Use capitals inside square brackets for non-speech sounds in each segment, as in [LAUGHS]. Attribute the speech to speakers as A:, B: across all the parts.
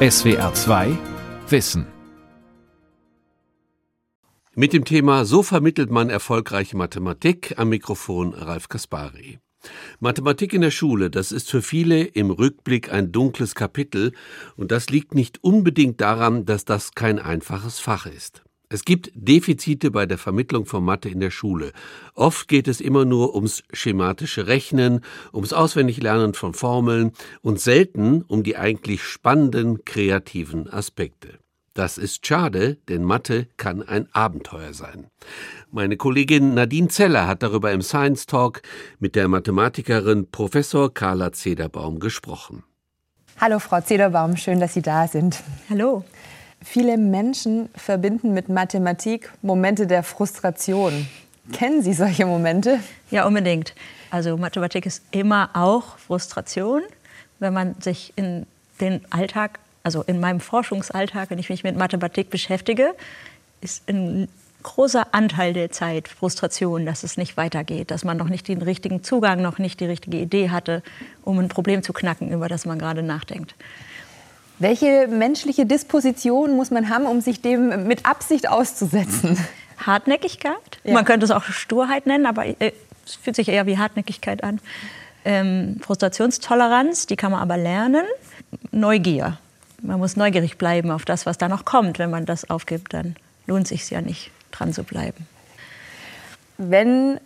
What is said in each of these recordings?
A: SWR 2 Wissen.
B: Mit dem Thema So vermittelt man erfolgreiche Mathematik am Mikrofon Ralf Kaspari. Mathematik in der Schule, das ist für viele im Rückblick ein dunkles Kapitel, und das liegt nicht unbedingt daran, dass das kein einfaches Fach ist. Es gibt Defizite bei der Vermittlung von Mathe in der Schule. Oft geht es immer nur ums schematische Rechnen, ums Auswendiglernen von Formeln und selten um die eigentlich spannenden kreativen Aspekte. Das ist schade, denn Mathe kann ein Abenteuer sein. Meine Kollegin Nadine Zeller hat darüber im Science Talk mit der Mathematikerin Professor Carla Zederbaum gesprochen.
C: Hallo Frau Zederbaum, schön, dass Sie da sind.
D: Hallo.
C: Viele Menschen verbinden mit Mathematik Momente der Frustration. Kennen Sie solche Momente?
D: Ja, unbedingt. Also Mathematik ist immer auch Frustration, wenn man sich in den Alltag, also in meinem Forschungsalltag, wenn ich mich mit Mathematik beschäftige, ist ein großer Anteil der Zeit Frustration, dass es nicht weitergeht, dass man noch nicht den richtigen Zugang, noch nicht die richtige Idee hatte, um ein Problem zu knacken, über das man gerade nachdenkt.
C: Welche menschliche Disposition muss man haben, um sich dem mit Absicht auszusetzen?
D: Hartnäckigkeit. Ja. Man könnte es auch Sturheit nennen, aber äh, es fühlt sich eher wie Hartnäckigkeit an. Ähm, Frustrationstoleranz, die kann man aber lernen. Neugier. Man muss neugierig bleiben auf das, was da noch kommt. Wenn man das aufgibt, dann lohnt es sich ja nicht, dran zu bleiben.
C: Wenn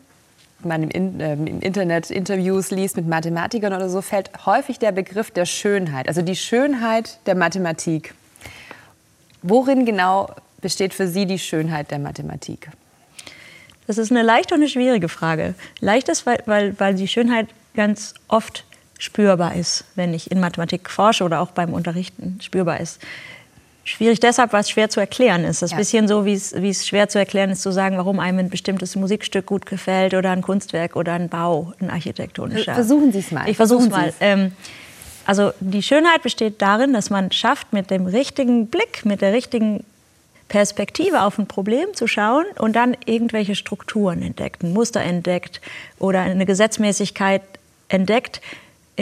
C: man im, in, äh, im, Internet Interviews liest mit Mathematikern oder so, fällt häufig der Begriff der Schönheit, also die Schönheit der Mathematik. Worin genau besteht für Sie die Schönheit der Mathematik?
D: Das ist eine leichte und eine schwierige Frage. Leicht ist, weil, weil, weil die Schönheit ganz oft spürbar ist, wenn ich in Mathematik forsche oder auch beim Unterrichten spürbar ist. Schwierig deshalb, weil es schwer zu erklären ist. Das ist ja. ein bisschen so, wie es schwer zu erklären ist, zu sagen, warum einem ein bestimmtes Musikstück gut gefällt oder ein Kunstwerk oder ein Bau, ein architektonischer.
C: Versuchen Sie es mal.
D: Ich versuche es mal. Ähm, also die Schönheit besteht darin, dass man schafft, mit dem richtigen Blick, mit der richtigen Perspektive auf ein Problem zu schauen und dann irgendwelche Strukturen entdeckt, ein Muster entdeckt oder eine Gesetzmäßigkeit entdeckt,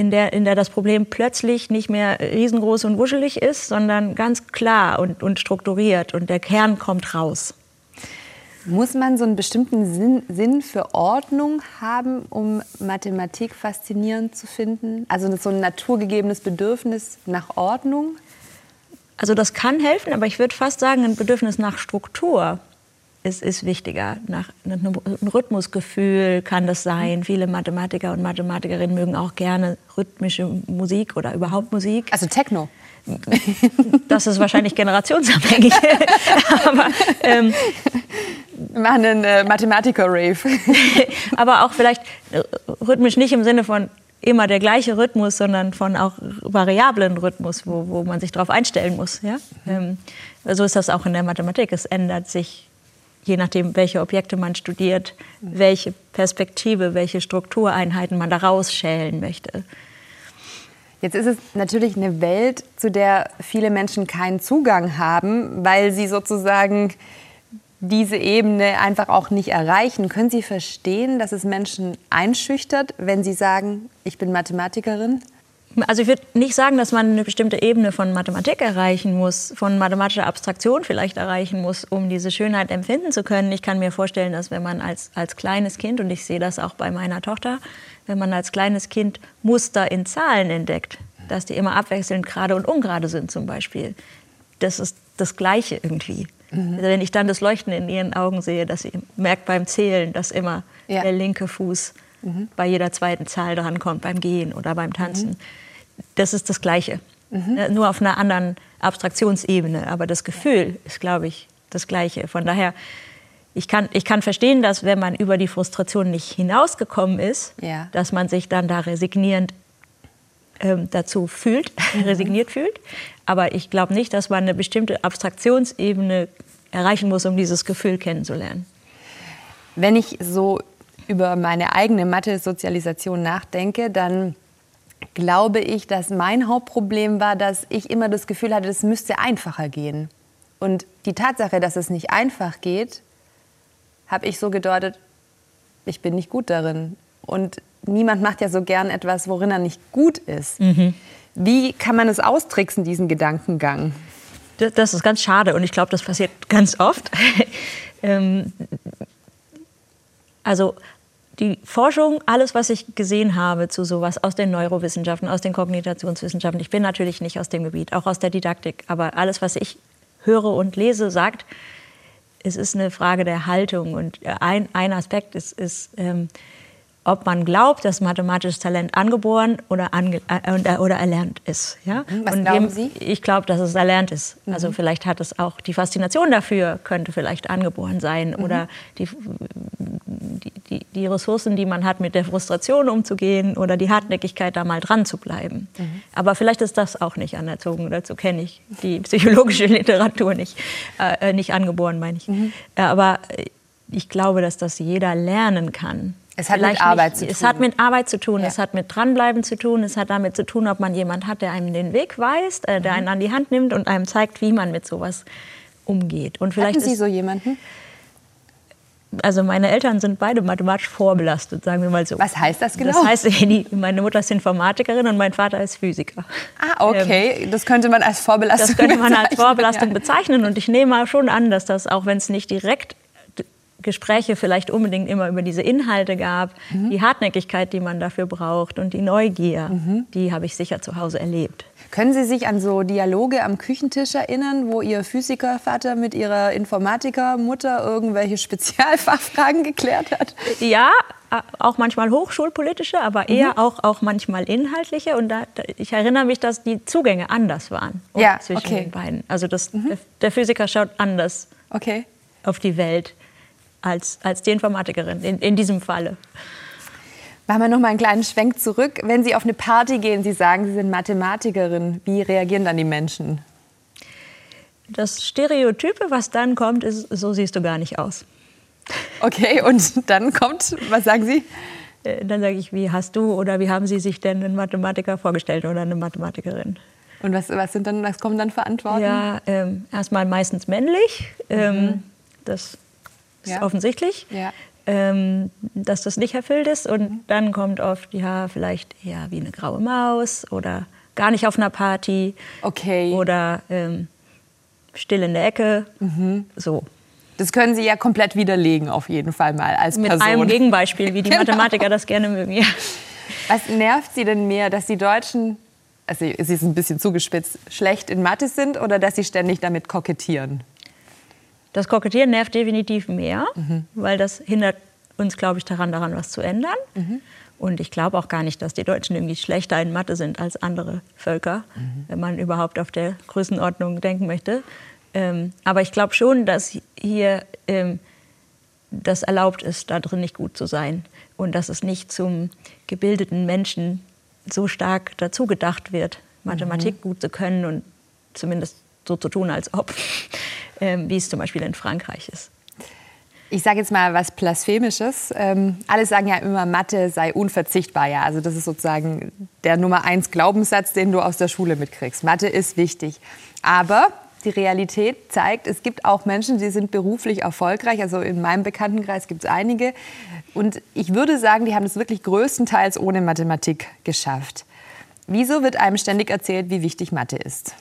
D: in der, in der das Problem plötzlich nicht mehr riesengroß und wuschelig ist, sondern ganz klar und, und strukturiert und der Kern kommt raus.
C: Muss man so einen bestimmten Sinn, Sinn, für Ordnung haben, um Mathematik faszinierend zu finden? Also so ein naturgegebenes Bedürfnis nach Ordnung?
D: Also das kann helfen, aber ich würde fast sagen, ein Bedürfnis nach Struktur ist, ist wichtiger. Nach einem Rhythmusgefühl kann das sein. Viele Mathematiker und Mathematikerinnen mögen auch gerne rhythmische Musik oder überhaupt Musik.
C: Also Techno.
D: Das ist wahrscheinlich generationsabhängig. [LAUGHS]
C: Aber, ähm, Wir machen einen äh, Mathematiker-Rave. [LAUGHS]
D: Aber auch vielleicht äh, rhythmisch nicht im Sinne von immer der gleiche Rhythmus, sondern von auch variablen Rhythmus, wo, wo man sich darauf einstellen muss. Ja? Ähm, so ist das auch in der Mathematik. Es ändert sich je nachdem, welche Objekte man studiert, welche Perspektive, welche Struktureinheiten man daraus schälen möchte.
C: Jetzt ist es natürlich eine Welt, zu der viele Menschen keinen Zugang haben, weil sie sozusagen diese Ebene einfach auch nicht erreichen. Können Sie verstehen, dass es Menschen einschüchtert, wenn sie sagen, ich bin Mathematikerin?
D: Also ich würde nicht sagen, dass man eine bestimmte Ebene von Mathematik erreichen muss, von mathematischer Abstraktion vielleicht erreichen muss, um diese Schönheit empfinden zu können. Ich kann mir vorstellen, dass wenn man als, als kleines Kind, und ich sehe das auch bei meiner Tochter, wenn man als kleines Kind Muster in Zahlen entdeckt, dass die immer abwechselnd gerade und ungerade sind zum Beispiel, das ist das Gleiche irgendwie. Mhm. Also wenn ich dann das Leuchten in ihren Augen sehe, dass sie merkt beim Zählen, dass immer ja. der linke Fuß mhm. bei jeder zweiten Zahl drankommt, beim Gehen oder beim Tanzen. Mhm. Das ist das Gleiche. Mhm. Nur auf einer anderen Abstraktionsebene. Aber das Gefühl ist, glaube ich, das Gleiche. Von daher, ich kann, ich kann verstehen, dass wenn man über die Frustration nicht hinausgekommen ist, ja. dass man sich dann da resignierend ähm, dazu fühlt, [LAUGHS] mhm. resigniert fühlt. Aber ich glaube nicht, dass man eine bestimmte Abstraktionsebene erreichen muss, um dieses Gefühl kennenzulernen.
C: Wenn ich so über meine eigene Mathe-Sozialisation nachdenke, dann glaube ich, dass mein Hauptproblem war, dass ich immer das Gefühl hatte, es müsste einfacher gehen. Und die Tatsache, dass es nicht einfach geht, habe ich so gedeutet, ich bin nicht gut darin. Und niemand macht ja so gern etwas, worin er nicht gut ist. Mhm. Wie kann man es austricksen, diesen Gedankengang?
D: Das, das ist ganz schade und ich glaube, das passiert ganz oft. [LAUGHS] ähm, also die Forschung, alles, was ich gesehen habe zu sowas aus den Neurowissenschaften, aus den Kognitationswissenschaften, ich bin natürlich nicht aus dem Gebiet, auch aus der Didaktik, aber alles, was ich höre und lese, sagt, es ist eine Frage der Haltung. Und ein, ein Aspekt ist, ist ähm, ob man glaubt, dass mathematisches Talent angeboren oder, ange äh, oder erlernt ist. Ja?
C: Mhm, was und glauben Sie?
D: Ich glaube, dass es erlernt ist. Mhm. Also vielleicht hat es auch die Faszination dafür, könnte vielleicht angeboren sein. Mhm. Oder die, die, die, Ressourcen, die man hat, mit der Frustration umzugehen oder die Hartnäckigkeit, da mal dran zu bleiben. Mhm. Aber vielleicht ist das auch nicht anerzogen. Dazu kenne ich die [LAUGHS] psychologische Literatur nicht. Äh, äh nicht angeboren, meine ich. Mhm. Äh, aber ich glaube, dass das jeder lernen kann.
C: Es hat mit Arbeit nicht, zu tun.
D: Es hat mit Arbeit zu tun, ja. es hat mit Dranbleiben zu tun, es hat damit zu tun, ob man jemand hat, der einem den Weg weist, äh, der mhm. einen an die Hand nimmt und einem zeigt, wie man mit sowas umgeht.
C: Und vielleicht Hatten Sie so jemanden?
D: Also meine Eltern sind beide mathematisch vorbelastet, sagen wir mal so.
C: Was heißt das genau?
D: Das heißt, [LAUGHS] meine Mutter ist Informatikerin und mein Vater ist Physiker.
C: Ah, okay. Ähm, das könnte man als Vorbelastung
D: bezeichnen. Das könnte man als Vorbelastung [LAUGHS] bezeichnen. Und ich nehme schon an, dass das, auch wenn es nicht direkt Gespräche vielleicht unbedingt immer über diese Inhalte gab, mhm. die Hartnäckigkeit, die man dafür braucht und die Neugier, mhm. die habe ich sicher zu Hause erlebt.
C: Können Sie sich an so Dialoge am Küchentisch erinnern, wo Ihr Physikervater mit Ihrer Informatikermutter irgendwelche [LAUGHS] Spezialfachfragen geklärt hat?
D: Ja, auch manchmal hochschulpolitische, aber eher mhm. auch, auch manchmal inhaltliche. Und da, ich erinnere mich, dass die Zugänge anders waren
C: ja,
D: zwischen
C: okay.
D: den beiden. Also das, mhm. der Physiker schaut anders
C: okay.
D: auf die Welt als, als die Informatikerin in, in diesem Falle.
C: Machen wir noch mal einen kleinen Schwenk zurück. Wenn Sie auf eine Party gehen, Sie sagen, Sie sind Mathematikerin, wie reagieren dann die Menschen?
D: Das Stereotype, was dann kommt, ist, so siehst du gar nicht aus.
C: Okay, und dann kommt, was sagen Sie?
D: Äh, dann sage ich, wie hast du oder wie haben Sie sich denn einen Mathematiker vorgestellt oder eine Mathematikerin?
C: Und was, was, sind dann, was kommen dann für Antworten?
D: Ja, ähm, erstmal meistens männlich. Ähm, mhm. Das ja. offensichtlich. Ja. Ähm, dass das nicht erfüllt ist. Und mhm. dann kommt oft, ja, vielleicht eher wie eine graue Maus oder gar nicht auf einer Party.
C: Okay.
D: Oder ähm, still in der Ecke. Mhm. So.
C: Das können Sie ja komplett widerlegen, auf jeden Fall mal als
D: Mit
C: Person.
D: Mit einem Gegenbeispiel, wie die [LAUGHS] genau. Mathematiker das gerne mögen. Ja.
C: Was nervt Sie denn mehr, dass die Deutschen, also es ist ein bisschen zugespitzt, schlecht in Mathe sind oder dass sie ständig damit kokettieren?
D: Das Kokettieren nervt definitiv mehr, mhm. weil das hindert uns, glaube ich, daran, daran was zu ändern. Mhm. Und ich glaube auch gar nicht, dass die Deutschen irgendwie schlechter in Mathe sind als andere Völker, mhm. wenn man überhaupt auf der Größenordnung denken möchte. Ähm, aber ich glaube schon, dass hier ähm, das erlaubt ist, da drin nicht gut zu sein. Und dass es nicht zum gebildeten Menschen so stark dazu gedacht wird, Mathematik mhm. gut zu können und zumindest so zu tun, als ob. Ähm, wie es zum Beispiel in Frankreich ist.
C: Ich sage jetzt mal was Blasphemisches. Ähm, alle sagen ja immer, Mathe sei unverzichtbar. Ja, also das ist sozusagen der Nummer eins Glaubenssatz, den du aus der Schule mitkriegst. Mathe ist wichtig. Aber die Realität zeigt, es gibt auch Menschen, die sind beruflich erfolgreich. Also in meinem Bekanntenkreis gibt es einige. Und ich würde sagen, die haben es wirklich größtenteils ohne Mathematik geschafft. Wieso wird einem ständig erzählt, wie wichtig Mathe ist?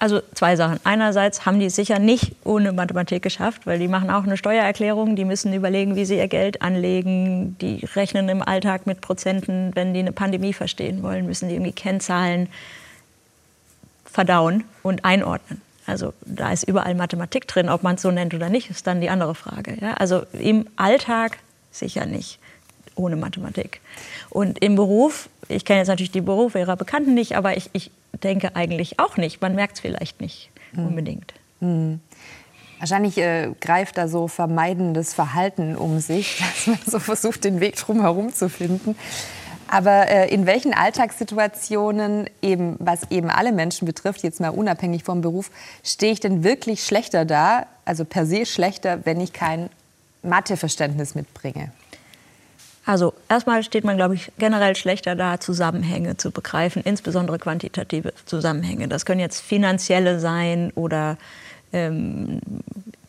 D: Also zwei Sachen. Einerseits haben die es sicher nicht ohne Mathematik geschafft, weil die machen auch eine Steuererklärung, die müssen überlegen, wie sie ihr Geld anlegen, die rechnen im Alltag mit Prozenten, wenn die eine Pandemie verstehen wollen, müssen die irgendwie Kennzahlen verdauen und einordnen. Also da ist überall Mathematik drin, ob man es so nennt oder nicht, ist dann die andere Frage. Ja? Also im Alltag sicher nicht ohne Mathematik. Und im Beruf, ich kenne jetzt natürlich die Berufe ihrer Bekannten nicht, aber ich, ich denke eigentlich auch nicht. Man merkt es vielleicht nicht hm. unbedingt. Hm.
C: Wahrscheinlich äh, greift da so vermeidendes Verhalten um sich, [LAUGHS] dass man so versucht, den Weg drumherum zu finden. Aber äh, in welchen Alltagssituationen, eben, was eben alle Menschen betrifft, jetzt mal unabhängig vom Beruf, stehe ich denn wirklich schlechter da, also per se schlechter, wenn ich kein Matheverständnis mitbringe?
D: Also erstmal steht man, glaube ich, generell schlechter da, Zusammenhänge zu begreifen, insbesondere quantitative Zusammenhänge. Das können jetzt finanzielle sein oder ähm,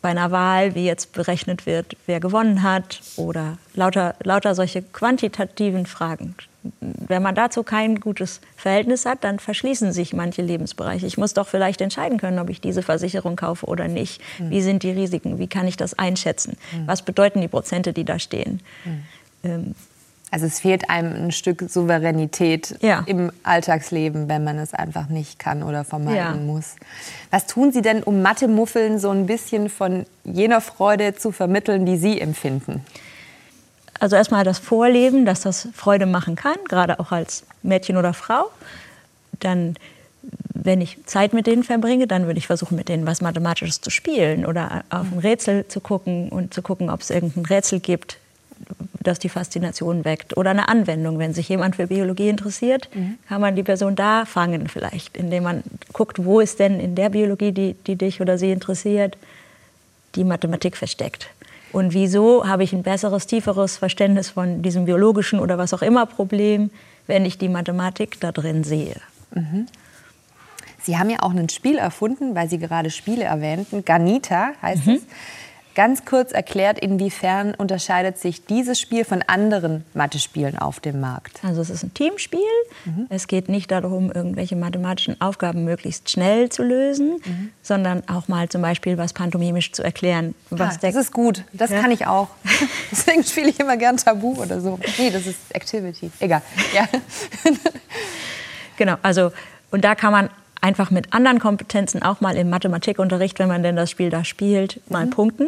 D: bei einer Wahl, wie jetzt berechnet wird, wer gewonnen hat oder lauter, lauter solche quantitativen Fragen. Wenn man dazu kein gutes Verhältnis hat, dann verschließen sich manche Lebensbereiche. Ich muss doch vielleicht entscheiden können, ob ich diese Versicherung kaufe oder nicht. Mhm. Wie sind die Risiken? Wie kann ich das einschätzen? Mhm. Was bedeuten die Prozente, die da stehen?
C: Ähm, also es fehlt einem ein Stück Souveränität ja. im Alltagsleben, wenn man es einfach nicht kann oder vermeiden ja. muss. Was tun Sie denn, um Mathe-Muffeln so ein bisschen von jener Freude zu vermitteln, die Sie empfinden?
D: Also erstmal das Vorleben, dass das Freude machen kann, gerade auch als Mädchen oder Frau. Dann, wenn ich Zeit mit denen verbringe, dann würde ich versuchen, mit denen was Mathematisches zu spielen oder auf ein Rätsel zu gucken und zu gucken, ob es irgendein Rätsel gibt, das die Faszination weckt. Oder eine Anwendung, wenn sich jemand für Biologie interessiert, mhm. kann man die Person da fangen vielleicht, indem man guckt, wo ist denn in der Biologie, die, die dich oder sie interessiert, die Mathematik versteckt. Und wieso habe ich ein besseres, tieferes Verständnis von diesem biologischen oder was auch immer Problem, wenn ich die Mathematik da drin sehe. Mhm.
C: Sie haben ja auch ein Spiel erfunden, weil Sie gerade Spiele erwähnten. Ganita heißt mhm. es. Ganz kurz erklärt, inwiefern unterscheidet sich dieses Spiel von anderen Mathe-Spielen auf dem Markt?
D: Also es ist ein Teamspiel. Mhm. Es geht nicht darum, irgendwelche mathematischen Aufgaben möglichst schnell zu lösen, mhm. sondern auch mal zum Beispiel was pantomimisch zu erklären.
C: Was ah, das ist gut. Das ja. kann ich auch. [LAUGHS] Deswegen spiele ich immer gern Tabu oder so. Nee, das ist Activity. Egal. Ja. [LAUGHS]
D: genau, also und da kann man einfach mit anderen Kompetenzen auch mal im Mathematikunterricht, wenn man denn das Spiel da spielt, mal mhm. punkten.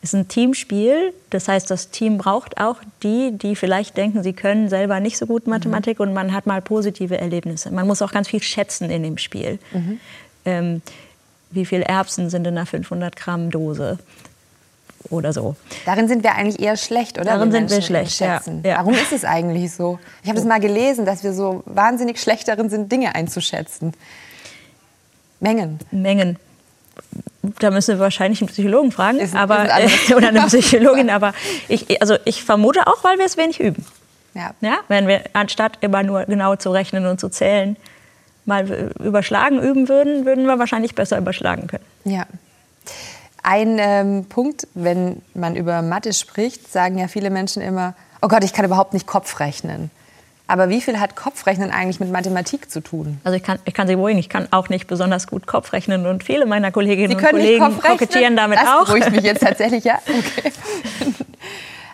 D: Es ist ein Teamspiel, das heißt, das Team braucht auch die, die vielleicht denken, sie können selber nicht so gut mhm. Mathematik mhm. und man hat mal positive Erlebnisse. Man muss auch ganz viel schätzen in dem Spiel. Mhm. Ähm, wie viele Erbsen sind in einer 500 Gramm Dose? Oder so.
C: Darin sind wir eigentlich eher schlecht, oder?
D: Darin sind wir schlecht. Ja.
C: Ja. Warum ist es eigentlich so? Ich habe das mal gelesen, dass wir so wahnsinnig schlecht darin sind, Dinge einzuschätzen. Mengen.
D: Mengen. Da müssen wir wahrscheinlich einen Psychologen fragen, ist, aber, ist [LAUGHS] oder eine [LAUGHS] Psychologin. aber ich, also ich vermute auch, weil wir es wenig üben. Ja. ja. Wenn wir anstatt immer nur genau zu rechnen und zu zählen, mal überschlagen üben würden, würden wir wahrscheinlich besser überschlagen können.
C: Ja. Ein ähm, Punkt, wenn man über Mathe spricht, sagen ja viele Menschen immer, oh Gott, ich kann überhaupt nicht Kopf rechnen. Aber wie viel hat Kopfrechnen eigentlich mit Mathematik zu tun?
D: Also ich kann, ich kann Sie beruhigen, ich kann auch nicht besonders gut Kopfrechnen und viele meiner Kolleginnen und Kollegen kokettieren damit
C: das
D: auch.
C: Das beruhigt mich jetzt [LAUGHS] tatsächlich, ja. Okay.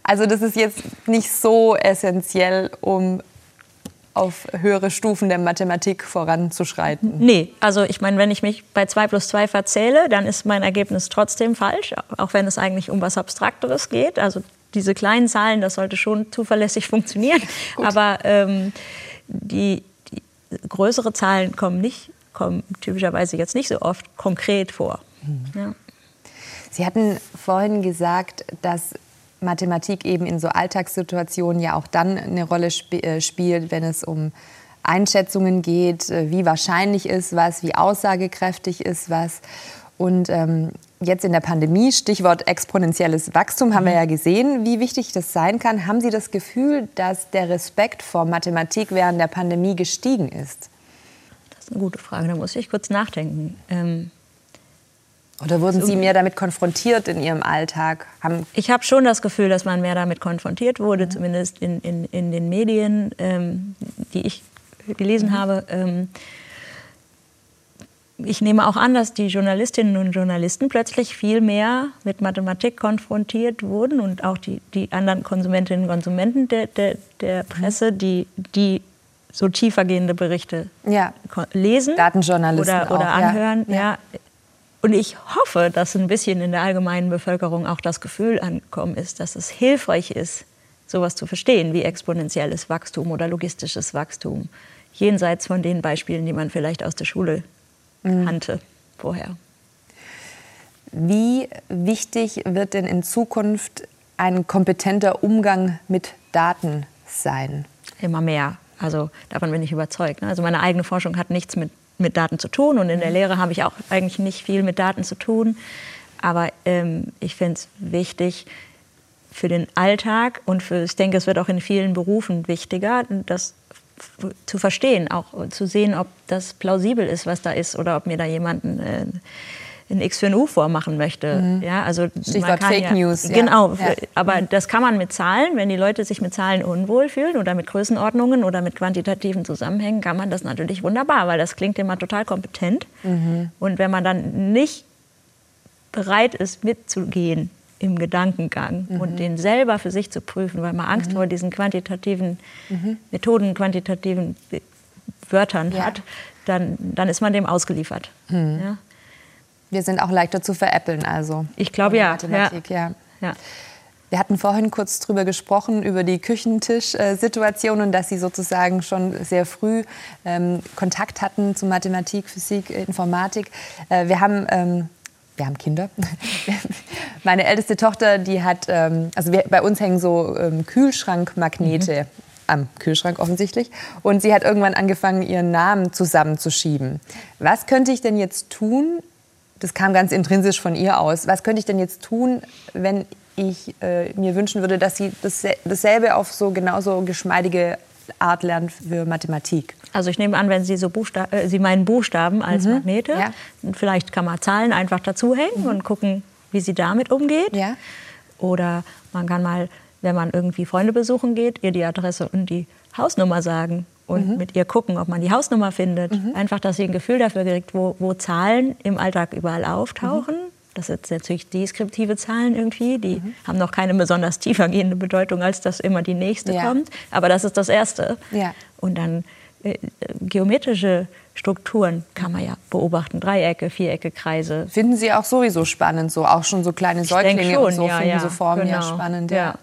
C: Also das ist jetzt nicht so essentiell, um auf höhere Stufen der Mathematik voranzuschreiten?
D: Nee, also ich meine, wenn ich mich bei 2 plus 2 verzähle, dann ist mein Ergebnis trotzdem falsch, auch wenn es eigentlich um was Abstrakteres geht. Also diese kleinen Zahlen, das sollte schon zuverlässig funktionieren. [LAUGHS] Aber ähm, die, die größere Zahlen kommen nicht, kommen typischerweise jetzt nicht so oft konkret vor. Mhm. Ja.
C: Sie hatten vorhin gesagt, dass Mathematik eben in so Alltagssituationen ja auch dann eine Rolle sp äh, spielt, wenn es um Einschätzungen geht, äh, wie wahrscheinlich ist was, wie aussagekräftig ist was. Und ähm, jetzt in der Pandemie, Stichwort exponentielles Wachstum, haben wir ja gesehen, wie wichtig das sein kann. Haben Sie das Gefühl, dass der Respekt vor Mathematik während der Pandemie gestiegen ist?
D: Das ist eine gute Frage, da muss ich kurz nachdenken. Ähm
C: oder wurden Sie mehr damit konfrontiert in Ihrem Alltag?
D: Haben ich habe schon das Gefühl, dass man mehr damit konfrontiert wurde, mhm. zumindest in, in, in den Medien, ähm, die ich gelesen mhm. habe. Ähm, ich nehme auch an, dass die Journalistinnen und Journalisten plötzlich viel mehr mit Mathematik konfrontiert wurden und auch die, die anderen Konsumentinnen und Konsumenten der, der, der Presse, die, die so tiefergehende Berichte ja. lesen
C: Datenjournalisten
D: oder, oder
C: auch,
D: anhören. Ja. ja. Und ich hoffe, dass ein bisschen in der allgemeinen Bevölkerung auch das Gefühl ankommen ist, dass es hilfreich ist, sowas zu verstehen wie exponentielles Wachstum oder logistisches Wachstum, jenseits von den Beispielen, die man vielleicht aus der Schule mhm. kannte vorher.
C: Wie wichtig wird denn in Zukunft ein kompetenter Umgang mit Daten sein?
D: Immer mehr. Also davon bin ich überzeugt. Ne? Also meine eigene Forschung hat nichts mit, mit Daten zu tun und in der mhm. Lehre habe ich auch eigentlich nicht viel mit Daten zu tun. Aber ähm, ich finde es wichtig für den Alltag und für, ich denke, es wird auch in vielen Berufen wichtiger, dass zu verstehen, auch zu sehen, ob das plausibel ist, was da ist, oder ob mir da jemand äh, ein X für ein U vormachen möchte. Mhm. Ja, also
C: Stichwort Fake
D: ja,
C: News.
D: Genau, ja. aber das kann man mit Zahlen, wenn die Leute sich mit Zahlen unwohl fühlen oder mit Größenordnungen oder mit quantitativen Zusammenhängen, kann man das natürlich wunderbar, weil das klingt immer total kompetent. Mhm. Und wenn man dann nicht bereit ist, mitzugehen im Gedankengang mhm. und den selber für sich zu prüfen, weil man Angst mhm. vor diesen quantitativen mhm. Methoden, quantitativen Wörtern ja. hat, dann, dann ist man dem ausgeliefert.
C: Mhm. Ja? Wir sind auch leichter zu veräppeln, also.
D: Ich glaube ja. Mathematik,
C: ja. ja. Wir hatten vorhin kurz darüber gesprochen, über die Küchentisch-Situation und dass Sie sozusagen schon sehr früh ähm, Kontakt hatten zu Mathematik, Physik, Informatik. Äh, wir haben ähm, wir haben Kinder. [LAUGHS] Meine älteste Tochter, die hat, ähm, also wir, bei uns hängen so ähm, Kühlschrankmagnete mhm. am Kühlschrank offensichtlich. Und sie hat irgendwann angefangen, ihren Namen zusammenzuschieben. Was könnte ich denn jetzt tun, das kam ganz intrinsisch von ihr aus. Was könnte ich denn jetzt tun, wenn ich äh, mir wünschen würde, dass sie das, dasselbe auf so genauso geschmeidige Art lernt für Mathematik?
D: Also ich nehme an, wenn Sie so Buchsta äh, Sie meinen Buchstaben als mhm. Magnete, ja. vielleicht kann man Zahlen einfach dazuhängen mhm. und gucken, wie sie damit umgeht. Ja. Oder man kann mal, wenn man irgendwie Freunde besuchen geht, ihr die Adresse und die Hausnummer sagen und mhm. mit ihr gucken, ob man die Hausnummer findet. Mhm. Einfach, dass sie ein Gefühl dafür kriegt, wo, wo Zahlen im Alltag überall auftauchen. Mhm. Das sind natürlich deskriptive Zahlen irgendwie, die mhm. haben noch keine besonders tiefergehende Bedeutung, als dass immer die nächste ja. kommt. Aber das ist das Erste. Ja. Und dann geometrische Strukturen kann man ja beobachten. Dreiecke, Vierecke, Kreise.
C: Finden Sie auch sowieso spannend, so auch schon so kleine Säuglinge
D: schon,
C: und so
D: ja,
C: finden
D: ja,
C: so Formen
D: genau.
C: ja spannend.
D: Ja.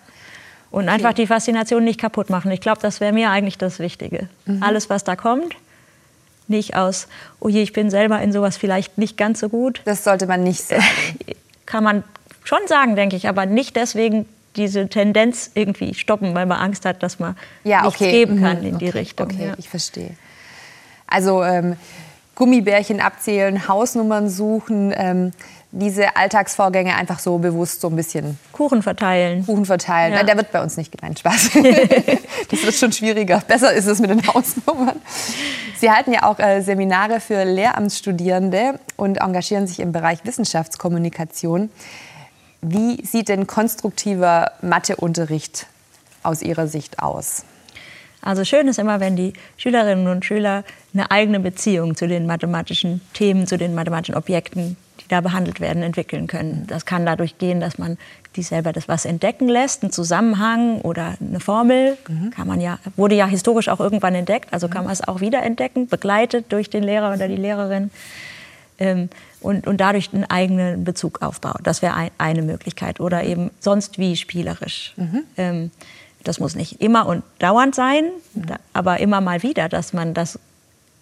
D: Und okay. einfach die Faszination nicht kaputt machen. Ich glaube, das wäre mir eigentlich das Wichtige. Mhm. Alles, was da kommt, nicht aus, oh je, ich bin selber in sowas vielleicht nicht ganz so gut.
C: Das sollte man nicht [LAUGHS] sagen.
D: Kann man schon sagen, denke ich, aber nicht deswegen diese Tendenz irgendwie stoppen, weil man Angst hat, dass man ja, nichts okay. geben kann mhm. in die
C: okay.
D: Richtung.
C: Okay, ja. ich verstehe. Also ähm, Gummibärchen abzählen, Hausnummern suchen, ähm, diese Alltagsvorgänge einfach so bewusst so ein bisschen.
D: Kuchen verteilen.
C: Kuchen verteilen. Ja. Der wird bei uns nicht gemeint, Spaß. [LAUGHS] das wird schon schwieriger. Besser ist es mit den Hausnummern. Sie halten ja auch äh, Seminare für Lehramtsstudierende und engagieren sich im Bereich Wissenschaftskommunikation. Wie sieht denn konstruktiver Matheunterricht aus Ihrer Sicht aus?
D: Also schön ist immer, wenn die Schülerinnen und Schüler eine eigene Beziehung zu den mathematischen Themen, zu den mathematischen Objekten, die da behandelt werden, entwickeln können. Das kann dadurch gehen, dass man die selber das was entdecken lässt, einen Zusammenhang oder eine Formel, mhm. kann man ja, wurde ja historisch auch irgendwann entdeckt, also kann man es auch wieder entdecken, begleitet durch den Lehrer oder die Lehrerin. Ähm, und, und dadurch einen eigenen Bezug aufbaut. Das wäre ein, eine Möglichkeit. Oder eben sonst wie spielerisch. Mhm. Ähm, das muss nicht immer und dauernd sein, aber immer mal wieder, dass man das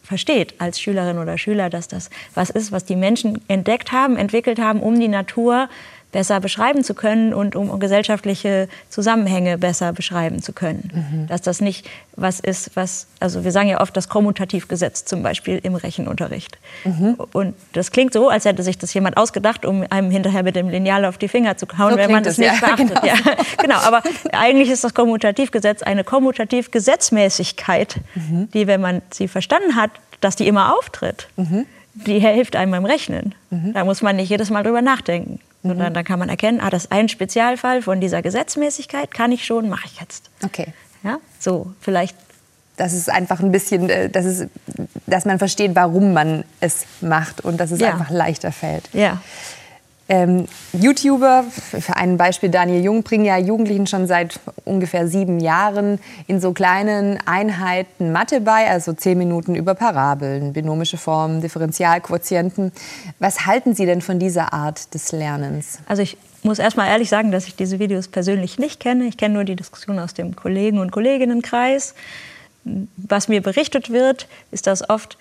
D: versteht als Schülerin oder Schüler, dass das was ist, was die Menschen entdeckt haben, entwickelt haben, um die Natur besser beschreiben zu können und um gesellschaftliche Zusammenhänge besser beschreiben zu können. Mhm. Dass das nicht was ist, was, also wir sagen ja oft das Kommutativgesetz zum Beispiel im Rechenunterricht. Mhm. Und das klingt so, als hätte sich das jemand ausgedacht, um einem hinterher mit dem Lineal auf die Finger zu hauen, so wenn man das nicht ja, [LAUGHS] beachtet. Genau. Ja, genau, aber eigentlich ist das Kommutativgesetz eine Kommutativgesetzmäßigkeit, mhm. die, wenn man sie verstanden hat, dass die immer auftritt, mhm. die hilft einem beim Rechnen. Mhm. Da muss man nicht jedes Mal drüber nachdenken. Mhm. dann kann man erkennen, ah, das ist ein Spezialfall von dieser Gesetzmäßigkeit, kann ich schon, mache ich jetzt.
C: Okay.
D: Ja, so, vielleicht.
C: Das ist einfach ein bisschen, äh, das ist, dass man versteht, warum man es macht und dass es ja. einfach leichter fällt.
D: Ja.
C: Ähm, YouTuber, für ein Beispiel Daniel Jung, bringen ja Jugendlichen schon seit ungefähr sieben Jahren in so kleinen Einheiten Mathe bei, also zehn Minuten über Parabeln, binomische Formen, Differentialquotienten. Was halten Sie denn von dieser Art des Lernens?
D: Also ich muss erst mal ehrlich sagen, dass ich diese Videos persönlich nicht kenne. Ich kenne nur die Diskussion aus dem Kollegen- und Kolleginnenkreis. Was mir berichtet wird, ist das oft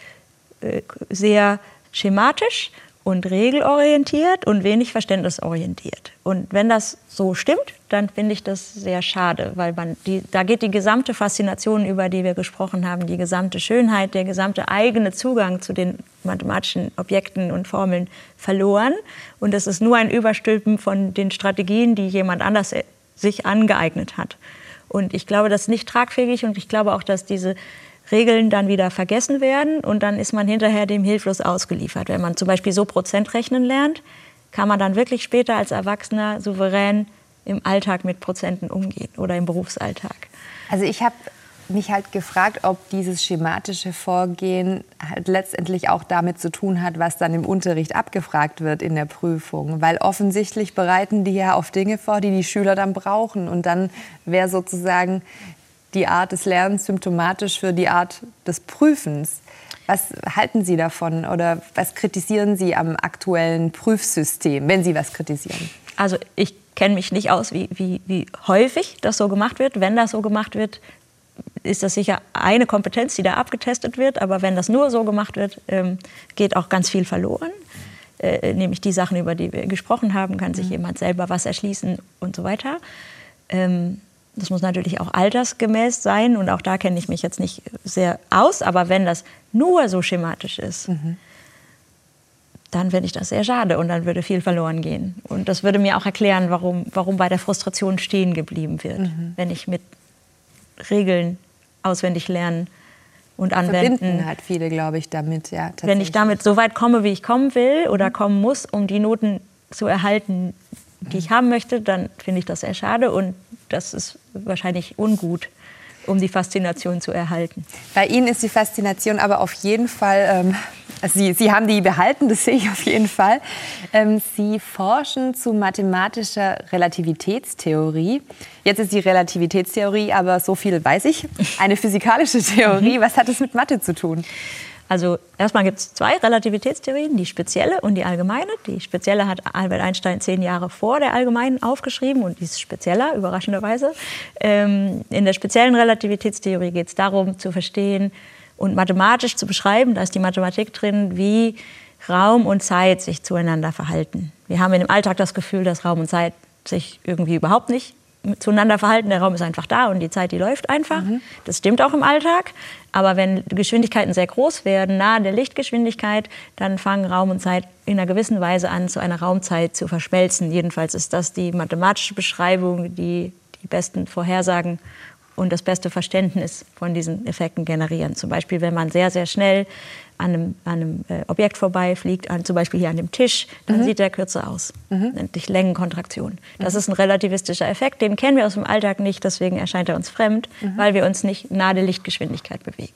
D: äh, sehr schematisch und regelorientiert und wenig verständnisorientiert. Und wenn das so stimmt, dann finde ich das sehr schade, weil man die, da geht die gesamte Faszination, über die wir gesprochen haben, die gesamte Schönheit, der gesamte eigene Zugang zu den mathematischen Objekten und Formeln verloren. Und es ist nur ein Überstülpen von den Strategien, die jemand anders sich angeeignet hat. Und ich glaube, das ist nicht tragfähig und ich glaube auch, dass diese Regeln dann wieder vergessen werden und dann ist man hinterher dem hilflos ausgeliefert. Wenn man zum Beispiel so Prozentrechnen lernt, kann man dann wirklich später als Erwachsener souverän im Alltag mit Prozenten umgehen oder im Berufsalltag.
C: Also ich habe mich halt gefragt, ob dieses schematische Vorgehen halt letztendlich auch damit zu tun hat, was dann im Unterricht abgefragt wird in der Prüfung. Weil offensichtlich bereiten die ja auf Dinge vor, die die Schüler dann brauchen. Und dann wäre sozusagen die Art des Lernens symptomatisch für die Art des Prüfens. Was halten Sie davon oder was kritisieren Sie am aktuellen Prüfsystem, wenn Sie was kritisieren?
D: Also ich kenne mich nicht aus, wie, wie, wie häufig das so gemacht wird. Wenn das so gemacht wird, ist das sicher eine Kompetenz, die da abgetestet wird. Aber wenn das nur so gemacht wird, ähm, geht auch ganz viel verloren. Äh, nämlich die Sachen, über die wir gesprochen haben, kann sich mhm. jemand selber was erschließen und so weiter. Ähm, das muss natürlich auch altersgemäß sein und auch da kenne ich mich jetzt nicht sehr aus. Aber wenn das nur so schematisch ist, mhm dann finde ich das sehr schade und dann würde viel verloren gehen. Und das würde mir auch erklären, warum, warum bei der Frustration stehen geblieben wird, mhm. wenn ich mit Regeln auswendig lernen und anwenden.
C: Verbinden halt viele, glaube ich, damit. Ja,
D: wenn ich damit so weit komme, wie ich kommen will oder mhm. kommen muss, um die Noten zu erhalten, die mhm. ich haben möchte, dann finde ich das sehr schade und das ist wahrscheinlich ungut um die Faszination zu erhalten.
C: Bei Ihnen ist die Faszination aber auf jeden Fall, ähm, also Sie, Sie haben die behalten, das sehe ich auf jeden Fall. Ähm, Sie forschen zu mathematischer Relativitätstheorie. Jetzt ist die Relativitätstheorie, aber so viel weiß ich, eine physikalische Theorie. Mhm. Was hat es mit Mathe zu tun?
D: Also erstmal gibt es zwei Relativitätstheorien, die spezielle und die allgemeine. Die spezielle hat Albert Einstein zehn Jahre vor der allgemeinen aufgeschrieben und die ist spezieller, überraschenderweise. Ähm, in der speziellen Relativitätstheorie geht es darum zu verstehen und mathematisch zu beschreiben, da ist die Mathematik drin, wie Raum und Zeit sich zueinander verhalten. Wir haben in dem Alltag das Gefühl, dass Raum und Zeit sich irgendwie überhaupt nicht zueinander verhalten. Der Raum ist einfach da und die Zeit, die läuft einfach. Mhm. Das stimmt auch im Alltag. Aber wenn Geschwindigkeiten sehr groß werden, nahe der Lichtgeschwindigkeit, dann fangen Raum und Zeit in einer gewissen Weise an, zu einer Raumzeit zu verschmelzen. Jedenfalls ist das die mathematische Beschreibung, die die besten Vorhersagen und das beste Verständnis von diesen Effekten generieren. Zum Beispiel, wenn man sehr, sehr schnell an einem, an einem äh, Objekt vorbeifliegt, an, zum Beispiel hier an dem Tisch, dann mhm. sieht der kürzer aus. Mhm. Nennt sich Längenkontraktion. Das mhm. ist ein relativistischer Effekt, den kennen wir aus dem Alltag nicht, deswegen erscheint er uns fremd, mhm. weil wir uns nicht nahe der Lichtgeschwindigkeit bewegen.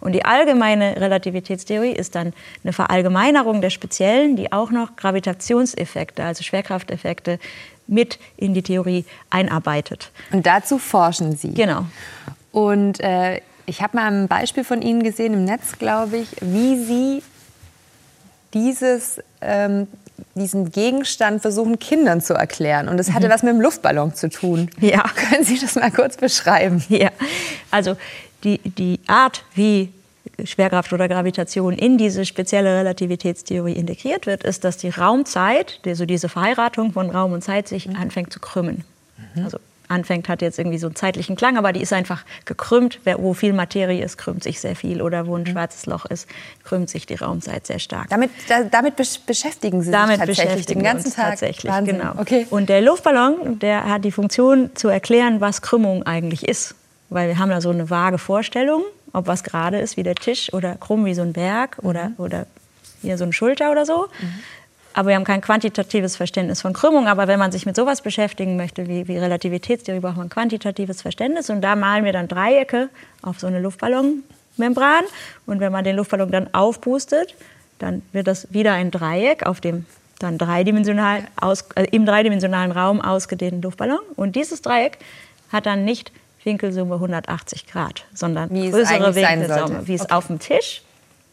D: Und die allgemeine Relativitätstheorie ist dann eine Verallgemeinerung der speziellen, die auch noch Gravitationseffekte, also Schwerkrafteffekte, mit in die Theorie einarbeitet.
C: Und dazu forschen Sie.
D: Genau.
C: Und äh, ich habe mal ein Beispiel von Ihnen gesehen im Netz, glaube ich, wie Sie dieses, ähm, diesen Gegenstand versuchen, Kindern zu erklären. Und das hatte mhm. was mit dem Luftballon zu tun.
D: Ja. [LAUGHS]
C: Können Sie das mal kurz beschreiben?
D: Ja, also die, die Art, wie Schwerkraft oder Gravitation in diese spezielle Relativitätstheorie integriert wird, ist, dass die Raumzeit, also diese Verheiratung von Raum und Zeit, sich mhm. anfängt zu krümmen. Mhm. Also anfängt, hat jetzt irgendwie so einen zeitlichen Klang, aber die ist einfach gekrümmt. Wo viel Materie ist, krümmt sich sehr viel. Oder wo ein mhm. schwarzes Loch ist, krümmt sich die Raumzeit sehr stark.
C: Damit, da, damit beschäftigen Sie
D: damit
C: sich tatsächlich
D: den ganzen Tag? Tatsächlich, Wahnsinn. genau. Okay. Und der Luftballon, der hat die Funktion zu erklären, was Krümmung eigentlich ist. Weil wir haben da so eine vage Vorstellung, ob was gerade ist wie der Tisch oder krumm wie so ein Berg oder, mhm. oder hier so eine Schulter oder so. Mhm. Aber wir haben kein quantitatives Verständnis von Krümmung. Aber wenn man sich mit sowas beschäftigen möchte wie, wie Relativitätstheorie, braucht man quantitatives Verständnis. Und da malen wir dann Dreiecke auf so eine Luftballonmembran. Und wenn man den Luftballon dann aufpustet, dann wird das wieder ein Dreieck auf dem dann dreidimensional aus, äh, im dreidimensionalen Raum ausgedehnten Luftballon. Und dieses Dreieck hat dann nicht Winkelsumme 180 Grad, sondern wie größere Winkelsumme, wie es okay. auf dem Tisch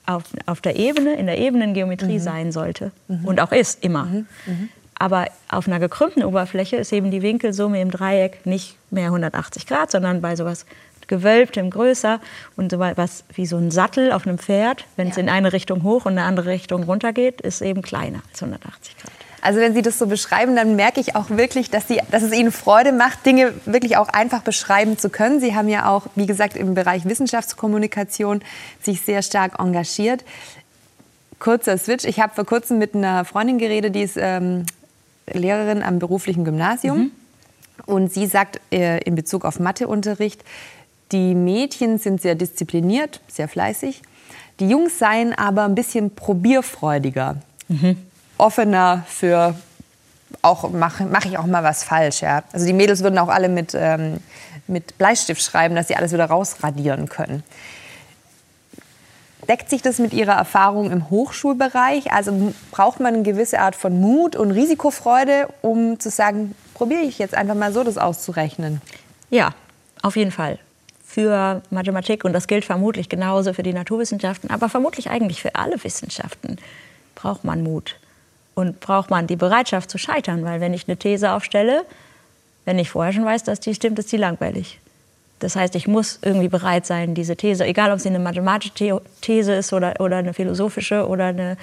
D: auf, auf der Ebene, in der Ebenengeometrie mhm. sein sollte mhm. und auch ist immer. Mhm. mhm. Aber auf einer gekrümmten Oberfläche ist eben die Winkelsumme im Dreieck nicht mehr 180 Grad, sondern bei sowas gewölbtem größer und so was wie so ein Sattel auf einem Pferd, wenn ja. es in eine Richtung hoch und in eine andere Richtung runter geht, ist eben kleiner als 180 Grad.
C: Also wenn Sie das so beschreiben, dann merke ich auch wirklich, dass, Sie, dass es Ihnen Freude macht, Dinge wirklich auch einfach beschreiben zu können. Sie haben ja auch, wie gesagt, im Bereich Wissenschaftskommunikation sich sehr stark engagiert. Kurzer Switch. Ich habe vor kurzem mit einer Freundin geredet, die ist ähm, Lehrerin am beruflichen Gymnasium. Mhm. Und sie sagt äh, in Bezug auf Matheunterricht, Die Mädchen sind sehr diszipliniert, sehr fleißig. Die Jungs seien aber ein bisschen probierfreudiger, mhm. Offener für auch mache mach ich auch mal was falsch. Ja. Also die Mädels würden auch alle mit, ähm, mit Bleistift schreiben, dass sie alles wieder rausradieren können. Deckt sich das mit Ihrer Erfahrung im Hochschulbereich? Also braucht man eine gewisse Art von Mut und Risikofreude, um zu sagen, probiere ich jetzt einfach mal so, das auszurechnen?
D: Ja, auf jeden Fall. Für Mathematik, und das gilt vermutlich genauso für die Naturwissenschaften, aber vermutlich eigentlich für alle Wissenschaften, braucht man Mut. Und braucht man die Bereitschaft zu scheitern, weil wenn ich eine These aufstelle, wenn ich vorher schon weiß, dass die stimmt, ist die langweilig. Das heißt, ich muss irgendwie bereit sein, diese These, egal ob sie eine mathematische These ist oder, oder eine philosophische oder eine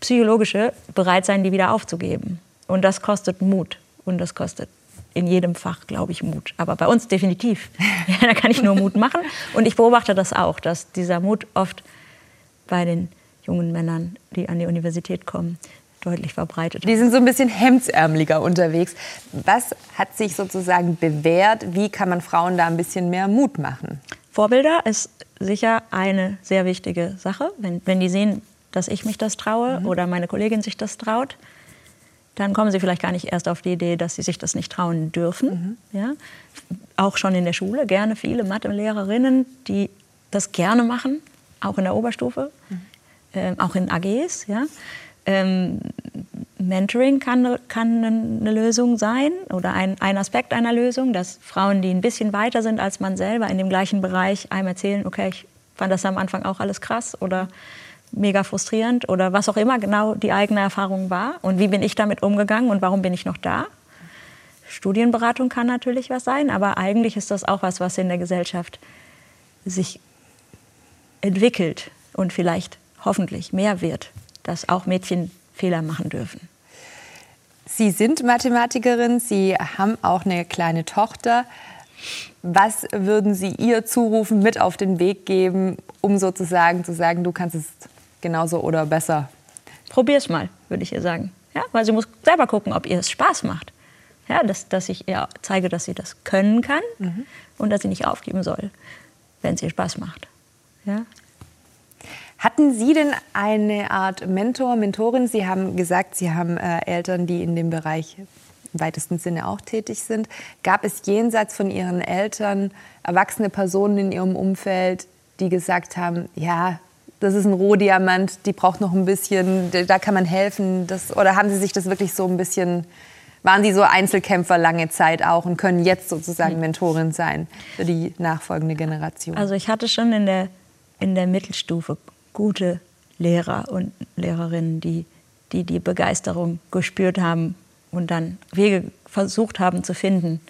D: psychologische, bereit sein, die wieder aufzugeben. Und das kostet Mut. Und das kostet in jedem Fach, glaube ich, Mut. Aber bei uns definitiv. [LAUGHS] Ja, da kann ich nur Mut machen. Und ich beobachte das auch, dass dieser Mut oft bei den jungen Männern, die an die Universität kommen, deutlich verbreitet.
C: Die sind so ein bisschen hemdsärmeliger unterwegs. Was hat sich sozusagen bewährt? Wie kann man Frauen da ein bisschen mehr Mut machen?
D: Vorbilder ist sicher eine sehr wichtige Sache. Wenn, wenn die sehen, dass ich mich das traue mhm. oder meine Kollegin sich das traut, dann kommen sie vielleicht gar nicht erst auf die Idee, dass sie sich das nicht trauen dürfen. Mhm. Ja? Auch schon in der Schule, gerne viele Mathe-Lehrerinnen, die das gerne machen, auch in der Oberstufe, mhm. äh, auch in AGs. Ja? Ähm, Mentoring kann, kann eine Lösung sein oder ein, ein Aspekt einer Lösung, dass Frauen, die ein bisschen weiter sind als man selber in dem gleichen Bereich, einem erzählen, okay, ich fand das am Anfang auch alles krass oder mega frustrierend oder was auch immer genau die eigene Erfahrung war und wie bin ich damit umgegangen und warum bin ich noch da. Studienberatung kann natürlich was sein, aber eigentlich ist das auch was, was in der Gesellschaft sich entwickelt und vielleicht hoffentlich mehr wird dass auch Mädchen Fehler machen dürfen.
C: Sie sind Mathematikerin, Sie haben auch eine kleine Tochter. Was würden Sie ihr zurufen, mit auf den Weg geben, um sozusagen zu sagen, du kannst es genauso oder besser?
D: Probier's mal, würde ich ihr sagen. Ja, weil sie muss selber gucken, ob ihr es Spaß macht. Ja, dass, dass ich ihr zeige, dass sie das können kann mhm. und dass sie nicht aufgeben soll, wenn es ihr Spaß macht. Ja?
C: Hatten Sie denn eine Art Mentor, Mentorin? Sie haben gesagt, Sie haben äh, Eltern, die in dem Bereich im weitesten Sinne auch tätig sind. Gab es jenseits von Ihren Eltern erwachsene Personen in Ihrem Umfeld, die gesagt haben, ja, das ist ein Rohdiamant, die braucht noch ein bisschen, da kann man helfen. Das, oder haben Sie sich das wirklich so ein bisschen, waren Sie so Einzelkämpfer lange Zeit auch und können jetzt sozusagen. Mentorin sein für die nachfolgende Generation?
D: Also ich hatte schon in der, in der Mittelstufe gute Lehrer und Lehrerinnen, die, die die Begeisterung gespürt haben und dann Wege versucht haben zu finden,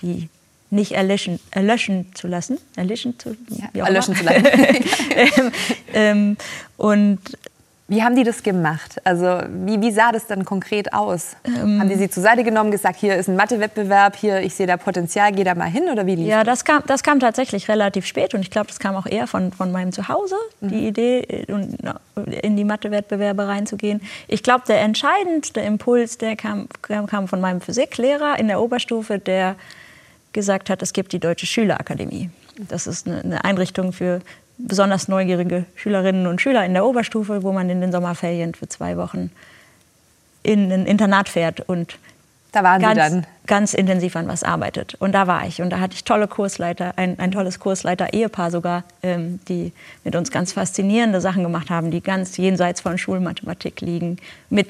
D: die nicht erlöschen, erlöschen zu lassen. Erlöschen zu,
C: ja, erlöschen zu lassen. [LAUGHS] [LAUGHS]
D: ähm, ähm, und
C: wie haben die das gemacht? Also wie, wie sah das dann konkret aus? Ähm, haben die sie zur Seite genommen, gesagt, hier ist ein Mathewettbewerb, hier ich sehe da Potenzial, geh da mal hin oder wie lief
D: Ja, das kam, das kam tatsächlich relativ spät und ich glaube, das kam auch eher von, von meinem Zuhause, mhm. die Idee, in die Mathewettbewerbe reinzugehen. Ich glaube, der entscheidendste Impuls, der kam, kam von meinem Physiklehrer in der Oberstufe, der gesagt hat, es gibt die Deutsche Schülerakademie. Das ist eine Einrichtung für besonders neugierige Schülerinnen und Schüler in der Oberstufe, wo man in den Sommerferien für zwei Wochen in ein Internat fährt und
C: da waren
D: ganz,
C: Sie dann.
D: ganz intensiv an was arbeitet. Und da war ich. Und da hatte ich tolle Kursleiter, ein, ein tolles Kursleiter-Ehepaar sogar, ähm, die mit uns ganz faszinierende Sachen gemacht haben, die ganz jenseits von Schulmathematik liegen, mit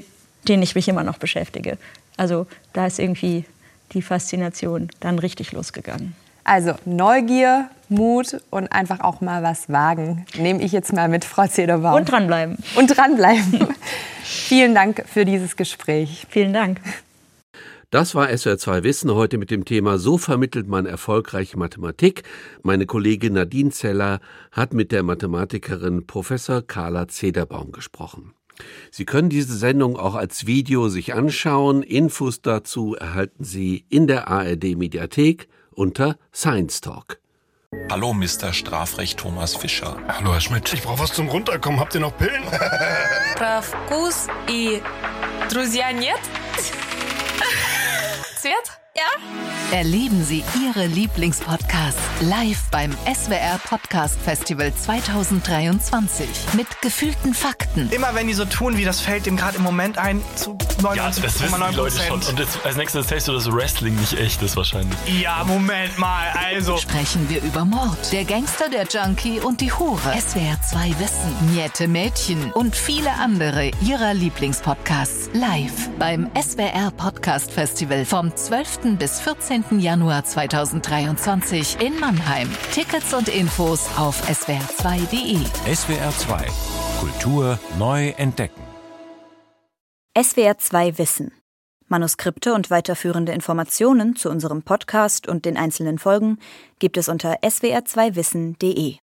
D: denen ich mich immer noch beschäftige. Also da ist irgendwie die Faszination dann richtig losgegangen.
C: Also Neugier, Mut und einfach auch mal was wagen. Nehme ich jetzt mal mit, Frau Zederbaum.
D: Und dranbleiben.
C: Und dranbleiben. [LAUGHS] Vielen Dank für dieses Gespräch.
D: Vielen Dank.
B: Das war SWR2 Wissen heute mit dem Thema So vermittelt man erfolgreiche Mathematik. Meine Kollegin Nadine Zeller hat mit der Mathematikerin Professor Carla Zederbaum gesprochen. Sie können diese Sendung auch als Video sich anschauen. Infos dazu erhalten Sie in der ARD Mediathek unter Science Talk.
E: Hallo, Mr. Strafrecht Thomas Fischer.
F: Hallo, Herr Schmidt. Ich brauche was zum Runterkommen. Habt ihr noch Pillen? [LAUGHS]
G: Про вкус и друзья нет? [LAUGHS] Свет? Ja?
H: Erleben Sie Ihre Lieblingspodcasts Live beim SWR Podcast Festival 2023 mit gefühlten Fakten.
I: Immer wenn die so tun, wie das fällt dem gerade im Moment ein, zu 99,9
J: Ja, das wissen die Leute schon. Und jetzt, als nächstes erzählst du, dass Wrestling nicht echt ist wahrscheinlich.
I: Ja, Moment mal, also.
H: Sprechen wir über Mord, der Gangster, der Junkie und die Hure. SWR 2 Wissen, Niette Mädchen und viele andere ihrer Lieblingspodcasts live beim SWR Podcast Festival vom 12. bis 14. Januar 2023 in Mannheim. Tickets und Infos auf swr2.de.
A: SWR 2. Kultur neu entdecken.
K: SWR 2 Wissen. Manuskripte und weiterführende Informationen zu unserem Podcast und den einzelnen Folgen gibt es unter swr2wissen.de.